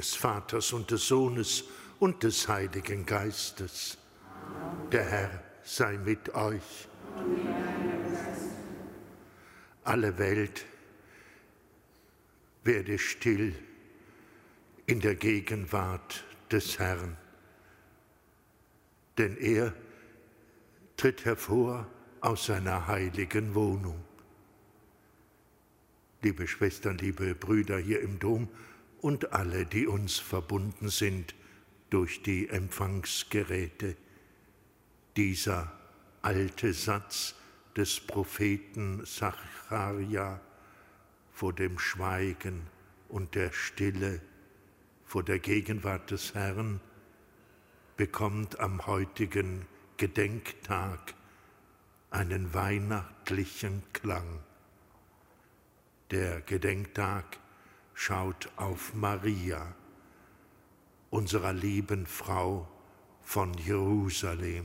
Des Vaters und des Sohnes und des Heiligen Geistes. Der Herr sei mit euch. Alle Welt werde still in der Gegenwart des Herrn, denn er tritt hervor aus seiner heiligen Wohnung. Liebe Schwestern, liebe Brüder hier im Dom und alle, die uns verbunden sind durch die Empfangsgeräte, dieser alte Satz des Propheten Zacharia vor dem Schweigen und der Stille, vor der Gegenwart des Herrn, bekommt am heutigen Gedenktag einen weihnachtlichen Klang. Der Gedenktag schaut auf Maria, unserer lieben Frau von Jerusalem.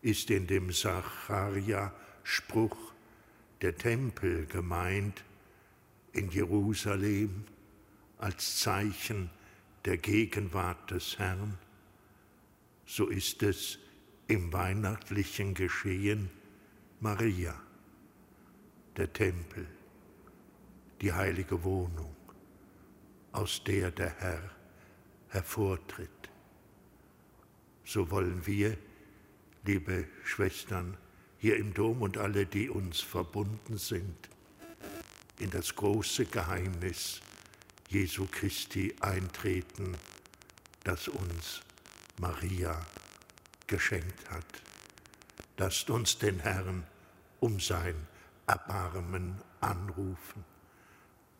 Ist in dem Sacharia-Spruch der Tempel gemeint in Jerusalem als Zeichen der Gegenwart des Herrn? So ist es im weihnachtlichen Geschehen Maria, der Tempel, die heilige Wohnung, aus der der Herr hervortritt. So wollen wir, liebe Schwestern, hier im Dom und alle, die uns verbunden sind, in das große Geheimnis Jesu Christi eintreten, das uns Maria geschenkt hat. Lasst uns den Herrn um sein Erbarmen anrufen.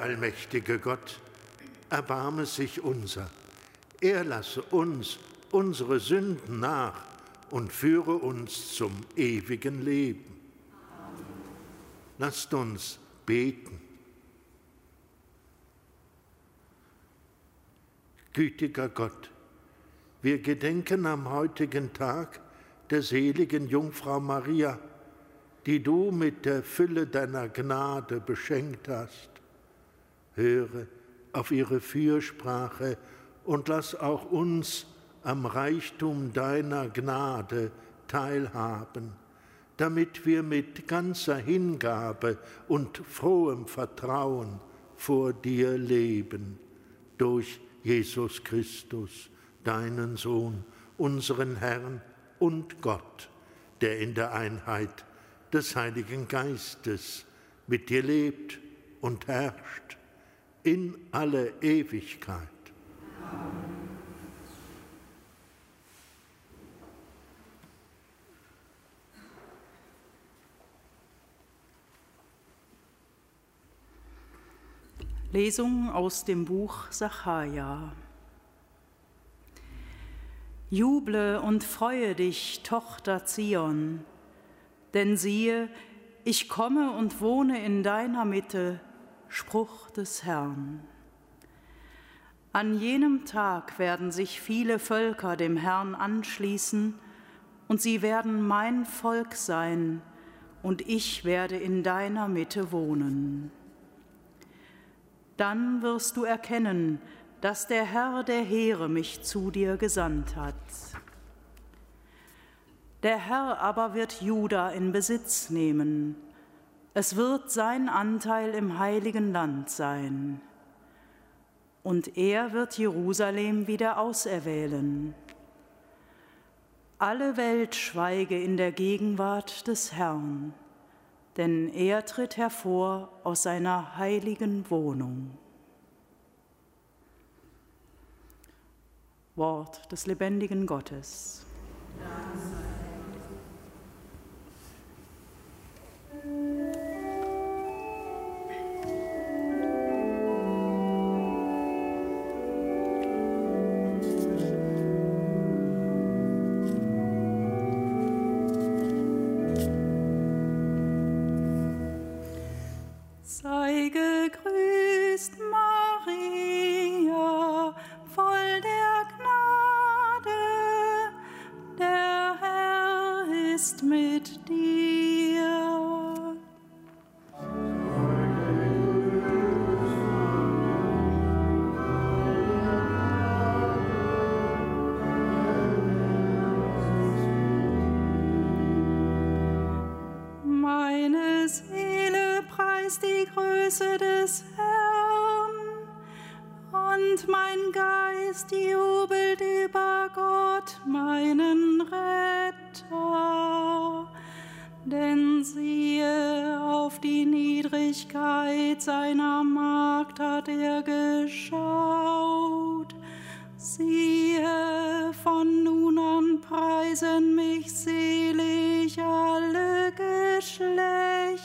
allmächtige Gott, erbarme sich unser. Er lasse uns unsere Sünden nach und führe uns zum ewigen Leben. Lasst uns beten. Gütiger Gott, wir gedenken am heutigen Tag der seligen Jungfrau Maria, die du mit der Fülle deiner Gnade beschenkt hast höre auf ihre Fürsprache und lass auch uns am Reichtum deiner Gnade teilhaben, damit wir mit ganzer Hingabe und frohem Vertrauen vor dir leben, durch Jesus Christus, deinen Sohn, unseren Herrn und Gott, der in der Einheit des Heiligen Geistes mit dir lebt und herrscht in alle Ewigkeit. Lesung aus dem Buch Sacharja. Juble und freue dich, Tochter Zion, denn siehe, ich komme und wohne in deiner Mitte, Spruch des Herrn. An jenem Tag werden sich viele Völker dem Herrn anschließen, und sie werden mein Volk sein, und ich werde in deiner Mitte wohnen. Dann wirst du erkennen, dass der Herr der Heere mich zu dir gesandt hat. Der Herr aber wird Juda in Besitz nehmen. Es wird sein Anteil im heiligen Land sein. Und er wird Jerusalem wieder auserwählen. Alle Welt schweige in der Gegenwart des Herrn, denn er tritt hervor aus seiner heiligen Wohnung. Wort des lebendigen Gottes. Danke. Niedrigkeit seiner Magd hat er geschaut. Siehe, von nun an preisen mich selig alle Geschlechter.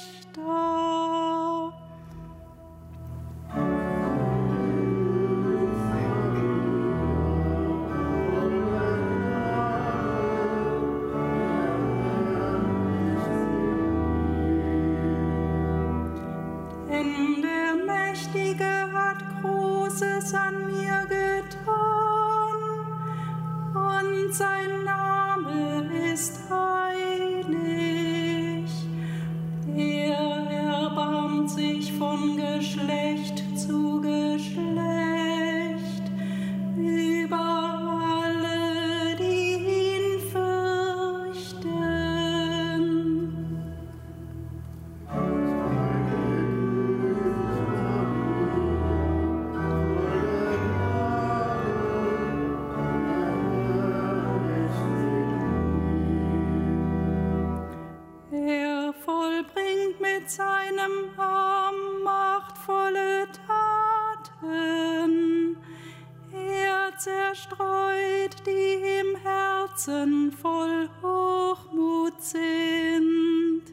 zerstreut, die im Herzen voll Hochmut sind.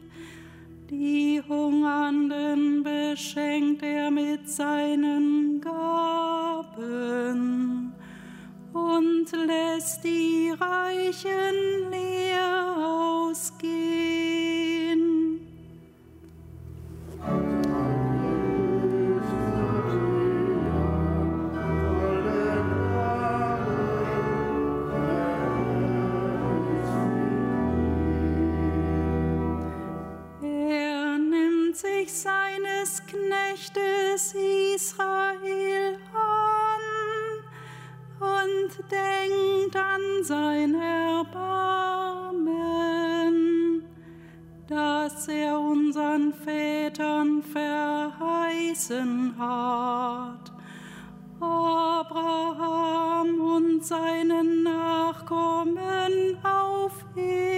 Die Hungernden beschenkt er mit seinen Gaben und lässt die Reichen Israel an und denkt an sein Erbarmen, das er unseren Vätern verheißen hat. Abraham und seinen Nachkommen auf Erden.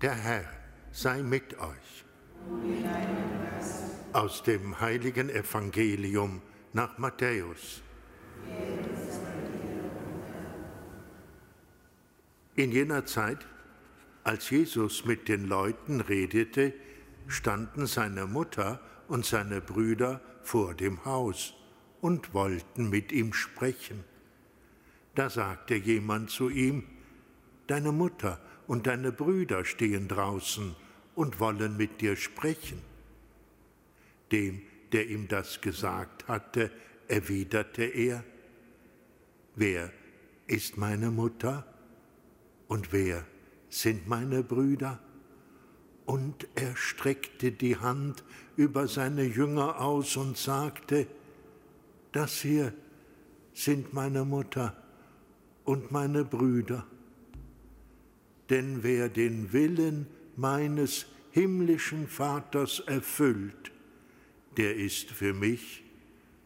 Der Herr sei mit euch. Aus dem heiligen Evangelium nach Matthäus. In jener Zeit, als Jesus mit den Leuten redete, standen seine Mutter und seine Brüder vor dem Haus und wollten mit ihm sprechen. Da sagte jemand zu ihm, Deine Mutter und deine Brüder stehen draußen und wollen mit dir sprechen. Dem, der ihm das gesagt hatte, erwiderte er, Wer ist meine Mutter und wer sind meine Brüder? Und er streckte die Hand über seine Jünger aus und sagte, Das hier sind meine Mutter und meine Brüder denn wer den Willen meines himmlischen Vaters erfüllt, der ist für mich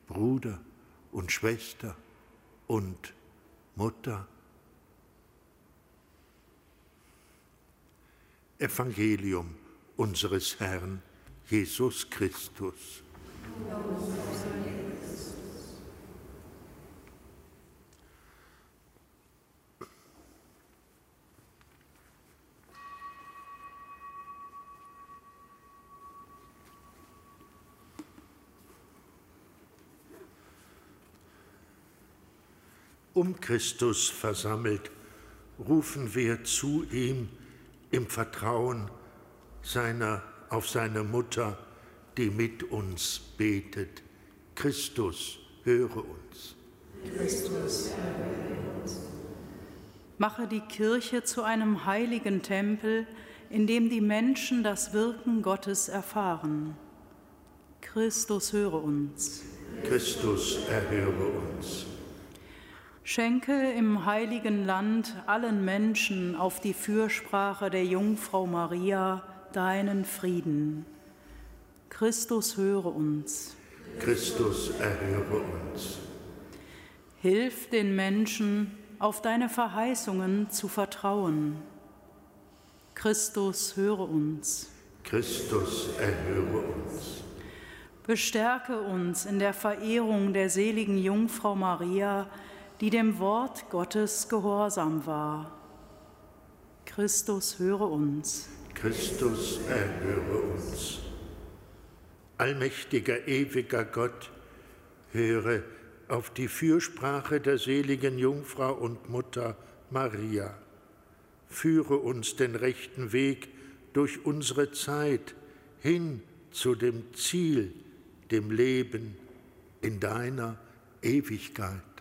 Bruder und Schwester und Mutter. Evangelium unseres Herrn Jesus Christus. Um Christus versammelt, rufen wir zu ihm im Vertrauen seiner, auf seine Mutter, die mit uns betet. Christus, höre uns. Christus, höre uns. Mache die Kirche zu einem heiligen Tempel, in dem die Menschen das Wirken Gottes erfahren. Christus, höre uns. Christus, erhöre uns. Schenke im heiligen Land allen Menschen auf die Fürsprache der Jungfrau Maria deinen Frieden. Christus höre uns. Christus erhöre uns. Hilf den Menschen, auf deine Verheißungen zu vertrauen. Christus höre uns. Christus erhöre uns. Bestärke uns in der Verehrung der seligen Jungfrau Maria, die dem Wort Gottes gehorsam war. Christus höre uns. Christus erhöre uns. Allmächtiger, ewiger Gott, höre auf die Fürsprache der seligen Jungfrau und Mutter Maria. Führe uns den rechten Weg durch unsere Zeit hin zu dem Ziel, dem Leben in deiner Ewigkeit.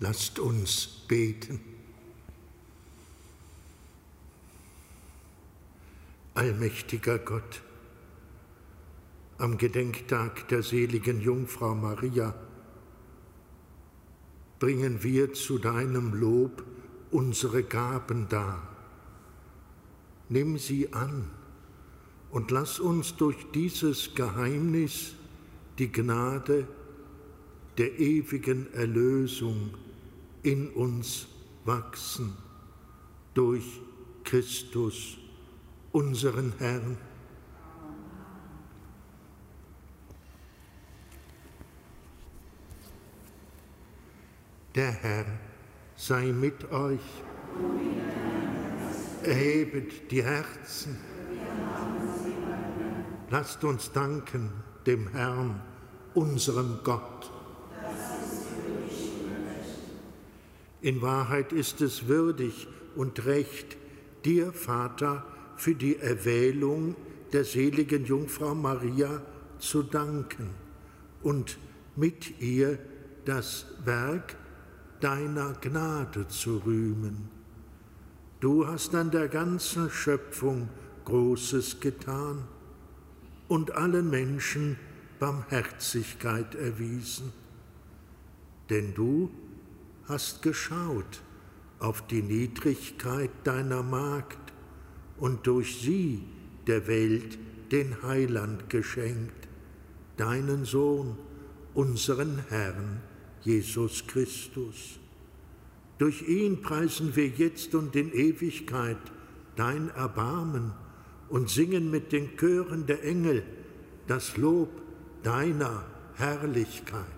Lasst uns beten. Allmächtiger Gott, am Gedenktag der seligen Jungfrau Maria bringen wir zu deinem Lob unsere Gaben dar. Nimm sie an und lass uns durch dieses Geheimnis die Gnade der ewigen Erlösung in uns wachsen durch Christus unseren Herrn. Der Herr sei mit euch. Erhebet die Herzen. Lasst uns danken dem Herrn, unserem Gott. In Wahrheit ist es würdig und recht, dir, Vater, für die Erwählung der seligen Jungfrau Maria zu danken und mit ihr das Werk deiner Gnade zu rühmen. Du hast an der ganzen Schöpfung Großes getan und allen Menschen Barmherzigkeit erwiesen. Denn du hast geschaut auf die Niedrigkeit deiner Magd und durch sie der Welt den Heiland geschenkt, deinen Sohn, unseren Herrn Jesus Christus. Durch ihn preisen wir jetzt und in Ewigkeit dein Erbarmen und singen mit den Chören der Engel das Lob deiner Herrlichkeit.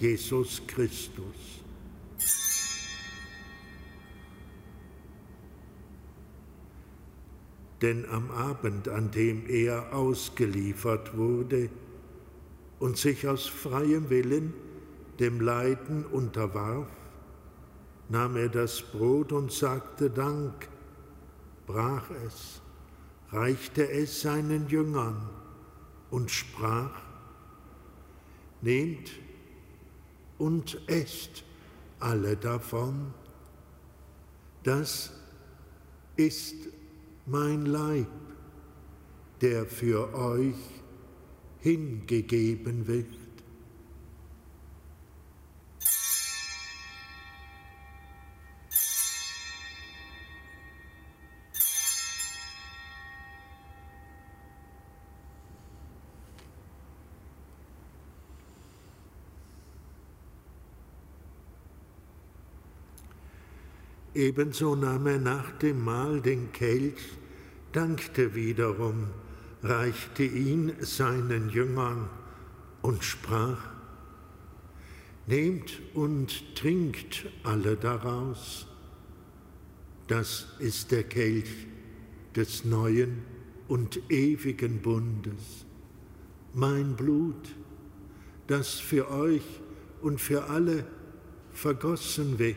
Jesus Christus. Denn am Abend, an dem er ausgeliefert wurde und sich aus freiem Willen dem Leiden unterwarf, nahm er das Brot und sagte Dank, brach es, reichte es seinen Jüngern und sprach, Nehmt und esst alle davon. Das ist mein Leib, der für euch hingegeben wird. Ebenso nahm er nach dem Mahl den Kelch, dankte wiederum, reichte ihn seinen Jüngern und sprach, Nehmt und trinkt alle daraus. Das ist der Kelch des neuen und ewigen Bundes, mein Blut, das für euch und für alle vergossen wird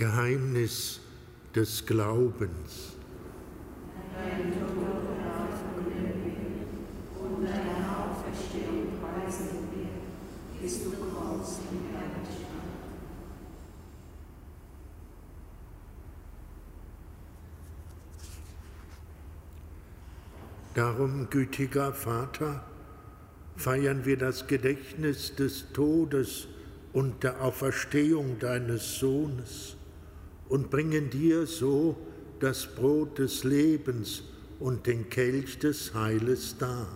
Geheimnis des Glaubens. Darum, gütiger Vater, feiern wir das Gedächtnis des Todes und der Auferstehung deines Sohnes und bringen dir so das Brot des Lebens und den Kelch des Heiles dar.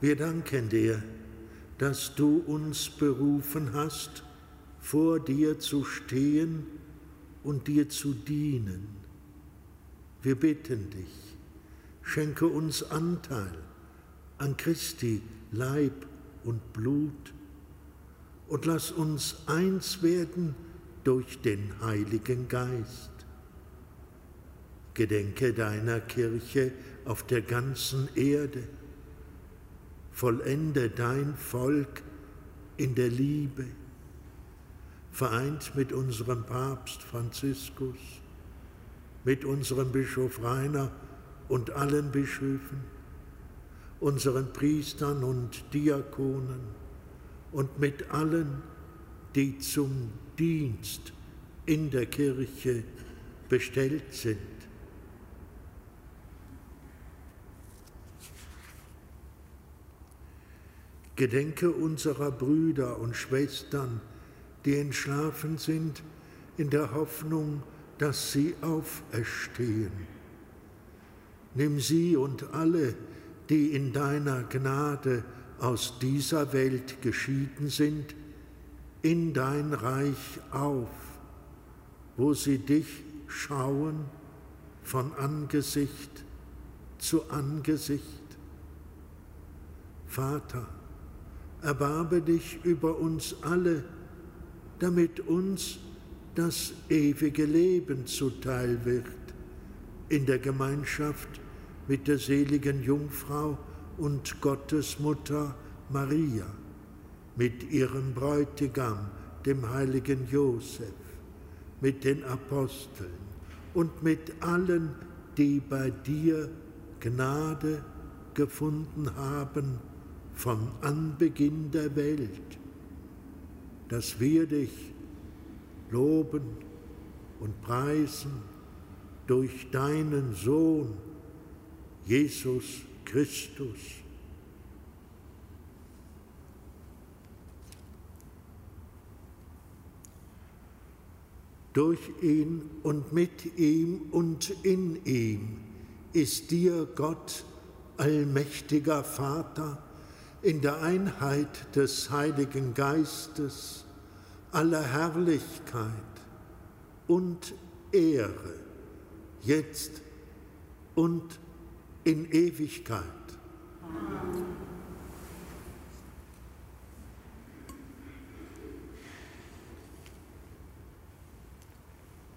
Wir danken dir, dass du uns berufen hast, vor dir zu stehen und dir zu dienen. Wir bitten dich, schenke uns Anteil an Christi Leib und Blut und lass uns eins werden durch den Heiligen Geist. Gedenke deiner Kirche auf der ganzen Erde. Vollende dein Volk in der Liebe, vereint mit unserem Papst Franziskus, mit unserem Bischof Rainer und allen Bischöfen, unseren Priestern und Diakonen und mit allen, die zum Dienst in der Kirche bestellt sind. Gedenke unserer Brüder und Schwestern, die entschlafen sind, in der Hoffnung, dass sie auferstehen. Nimm sie und alle, die in deiner Gnade aus dieser Welt geschieden sind, in dein Reich auf, wo sie dich schauen von Angesicht zu Angesicht. Vater, erbarbe dich über uns alle, damit uns das ewige Leben zuteil wird, in der Gemeinschaft mit der seligen Jungfrau und Gottesmutter Maria mit ihrem Bräutigam, dem heiligen Josef, mit den Aposteln und mit allen, die bei dir Gnade gefunden haben vom Anbeginn der Welt, dass wir dich loben und preisen durch deinen Sohn, Jesus Christus Durch ihn und mit ihm und in ihm ist dir Gott, allmächtiger Vater, in der Einheit des Heiligen Geistes aller Herrlichkeit und Ehre, jetzt und in Ewigkeit. Amen.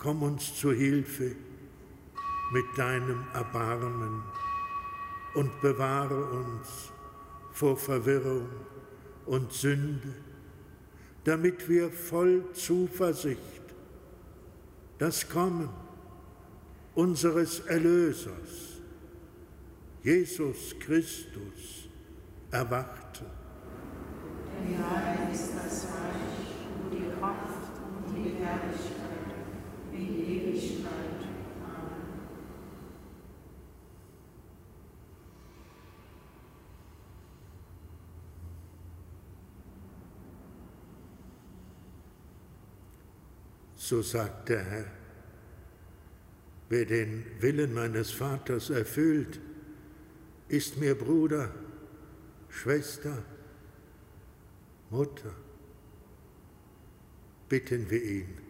Komm uns zu Hilfe mit deinem Erbarmen und bewahre uns vor Verwirrung und Sünde, damit wir voll Zuversicht das Kommen unseres Erlösers, Jesus Christus, erwarten. Denn dein ist das Reich und die Kraft und die Herrlichkeit. So sagt der Herr, wer den Willen meines Vaters erfüllt, ist mir Bruder, Schwester, Mutter. Bitten wir ihn.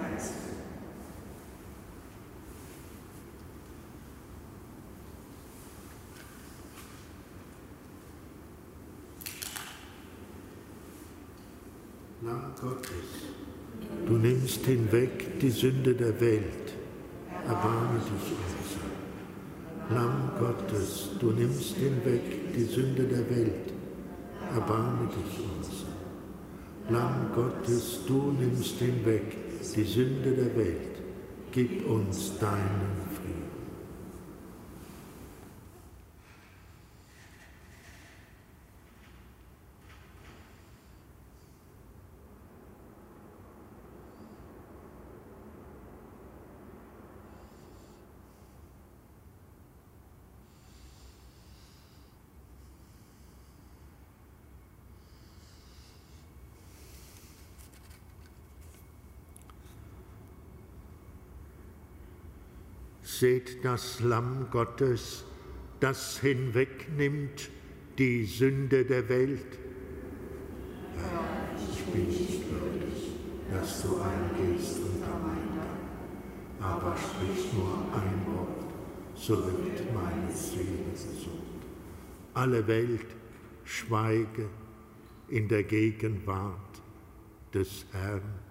Lamm Gottes, du nimmst hinweg die Sünde der Welt, erbarme dich unser. Lamm Gottes, du nimmst hinweg die Sünde der Welt, erbarme dich unser. Lamm Gottes, du nimmst hinweg die Sünde der Welt, gib uns deinen Frieden. Seht das Lamm Gottes, das hinwegnimmt die Sünde der Welt. Herr, ich bin nicht würdig, dass du eingehst unter mein Dach, aber sprich nur ein Wort, so wird meine Seele gesund. Alle Welt schweige in der Gegenwart des Herrn.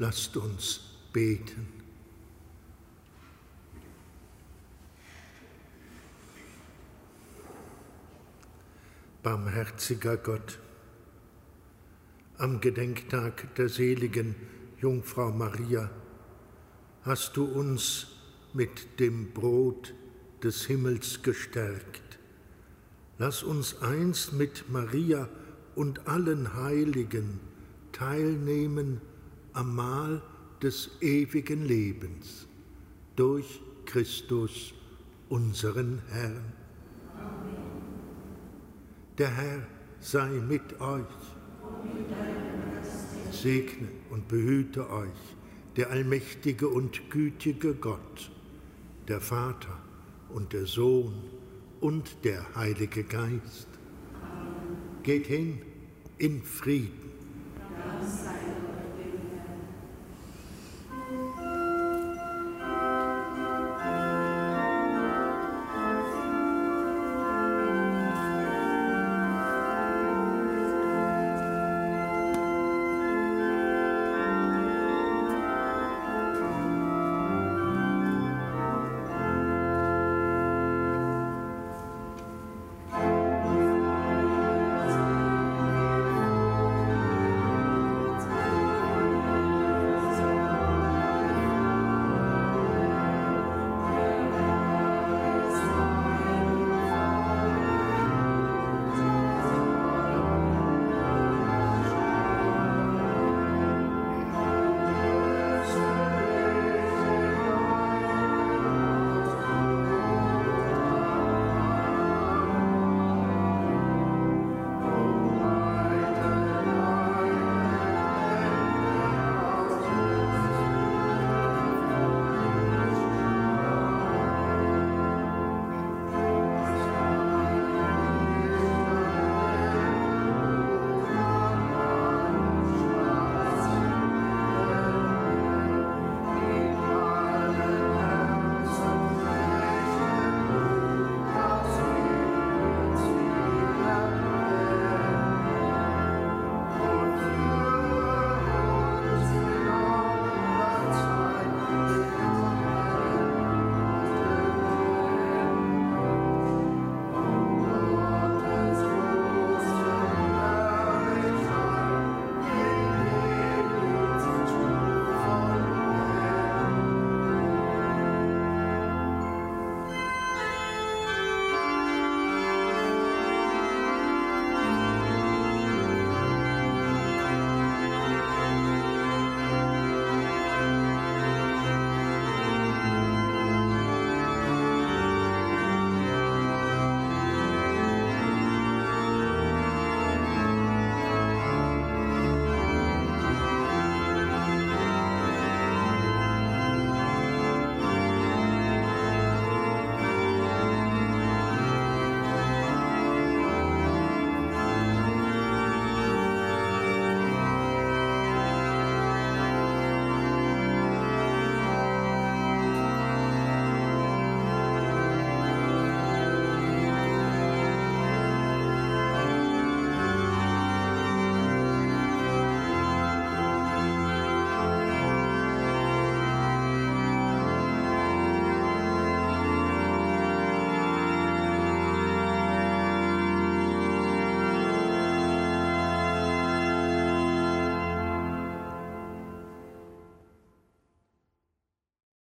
Lasst uns beten. Barmherziger Gott, am Gedenktag der seligen Jungfrau Maria hast du uns mit dem Brot des Himmels gestärkt. Lass uns eins mit Maria und allen Heiligen teilnehmen am Mahl des ewigen Lebens durch Christus, unseren Herrn. Amen. Der Herr sei mit euch. Segne und behüte euch der allmächtige und gütige Gott, der Vater und der Sohn und der Heilige Geist. Geht hin in Frieden.